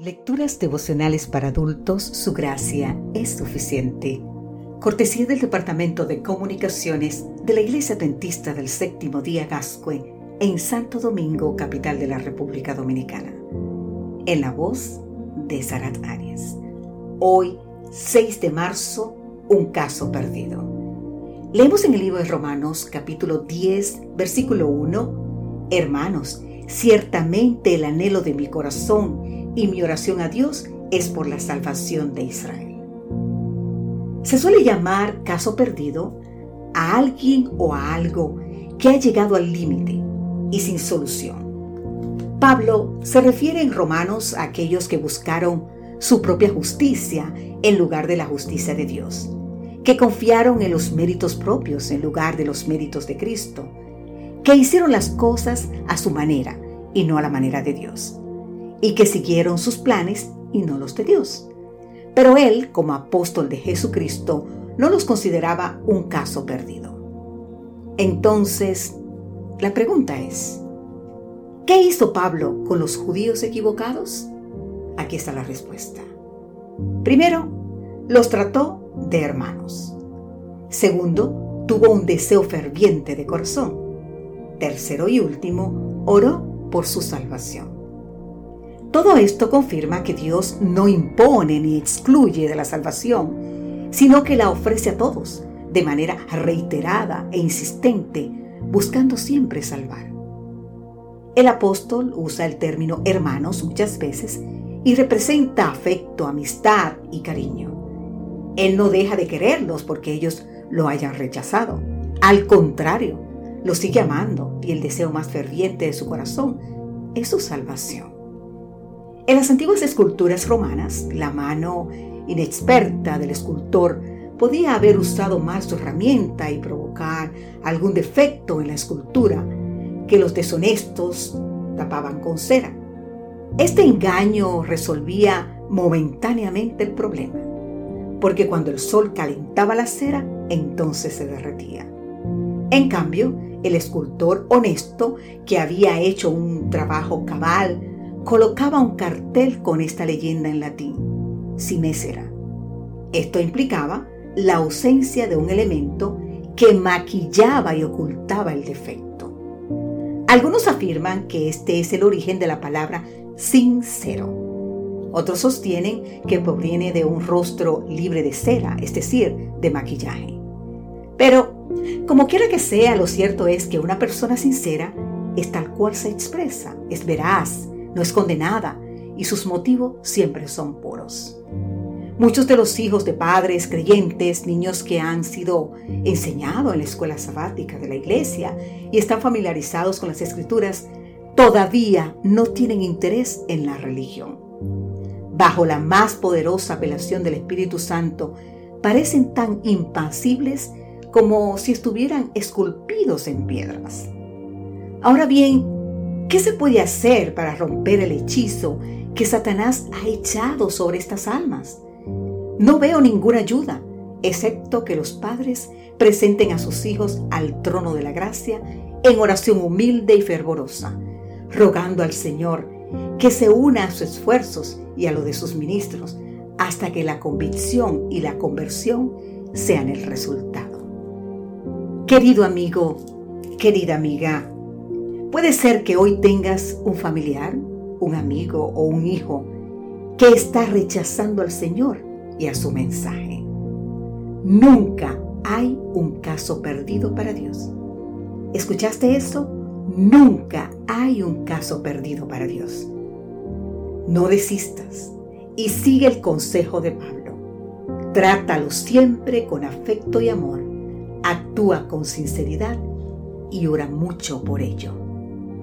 Lecturas devocionales para adultos, su gracia es suficiente. Cortesía del Departamento de Comunicaciones de la Iglesia Adventista del Séptimo Día Gascue en Santo Domingo, capital de la República Dominicana. En la voz de Sarat Arias. Hoy, 6 de marzo, un caso perdido. Leemos en el libro de Romanos capítulo 10, versículo 1, Hermanos, ciertamente el anhelo de mi corazón y mi oración a Dios es por la salvación de Israel. Se suele llamar caso perdido a alguien o a algo que ha llegado al límite y sin solución. Pablo se refiere en Romanos a aquellos que buscaron su propia justicia en lugar de la justicia de Dios, que confiaron en los méritos propios en lugar de los méritos de Cristo, que hicieron las cosas a su manera y no a la manera de Dios y que siguieron sus planes y no los de Dios. Pero él, como apóstol de Jesucristo, no los consideraba un caso perdido. Entonces, la pregunta es, ¿qué hizo Pablo con los judíos equivocados? Aquí está la respuesta. Primero, los trató de hermanos. Segundo, tuvo un deseo ferviente de corazón. Tercero y último, oró por su salvación. Todo esto confirma que Dios no impone ni excluye de la salvación, sino que la ofrece a todos de manera reiterada e insistente, buscando siempre salvar. El apóstol usa el término hermanos muchas veces y representa afecto, amistad y cariño. Él no deja de quererlos porque ellos lo hayan rechazado. Al contrario, los sigue amando y el deseo más ferviente de su corazón es su salvación. En las antiguas esculturas romanas, la mano inexperta del escultor podía haber usado mal su herramienta y provocar algún defecto en la escultura que los deshonestos tapaban con cera. Este engaño resolvía momentáneamente el problema, porque cuando el sol calentaba la cera, entonces se derretía. En cambio, el escultor honesto, que había hecho un trabajo cabal, colocaba un cartel con esta leyenda en latín, Simésera. Esto implicaba la ausencia de un elemento que maquillaba y ocultaba el defecto. Algunos afirman que este es el origen de la palabra sincero. Otros sostienen que proviene de un rostro libre de cera, es decir, de maquillaje. Pero, como quiera que sea, lo cierto es que una persona sincera es tal cual se expresa, es veraz, no es condenada y sus motivos siempre son puros. Muchos de los hijos de padres creyentes, niños que han sido enseñados en la escuela sabática de la iglesia y están familiarizados con las escrituras, todavía no tienen interés en la religión. Bajo la más poderosa apelación del Espíritu Santo, parecen tan impasibles como si estuvieran esculpidos en piedras. Ahora bien, ¿Qué se puede hacer para romper el hechizo que Satanás ha echado sobre estas almas? No veo ninguna ayuda, excepto que los padres presenten a sus hijos al trono de la gracia en oración humilde y fervorosa, rogando al Señor que se una a sus esfuerzos y a los de sus ministros hasta que la convicción y la conversión sean el resultado. Querido amigo, querida amiga, Puede ser que hoy tengas un familiar, un amigo o un hijo que está rechazando al Señor y a su mensaje. Nunca hay un caso perdido para Dios. ¿Escuchaste eso? Nunca hay un caso perdido para Dios. No desistas y sigue el consejo de Pablo. Trátalo siempre con afecto y amor. Actúa con sinceridad y ora mucho por ello.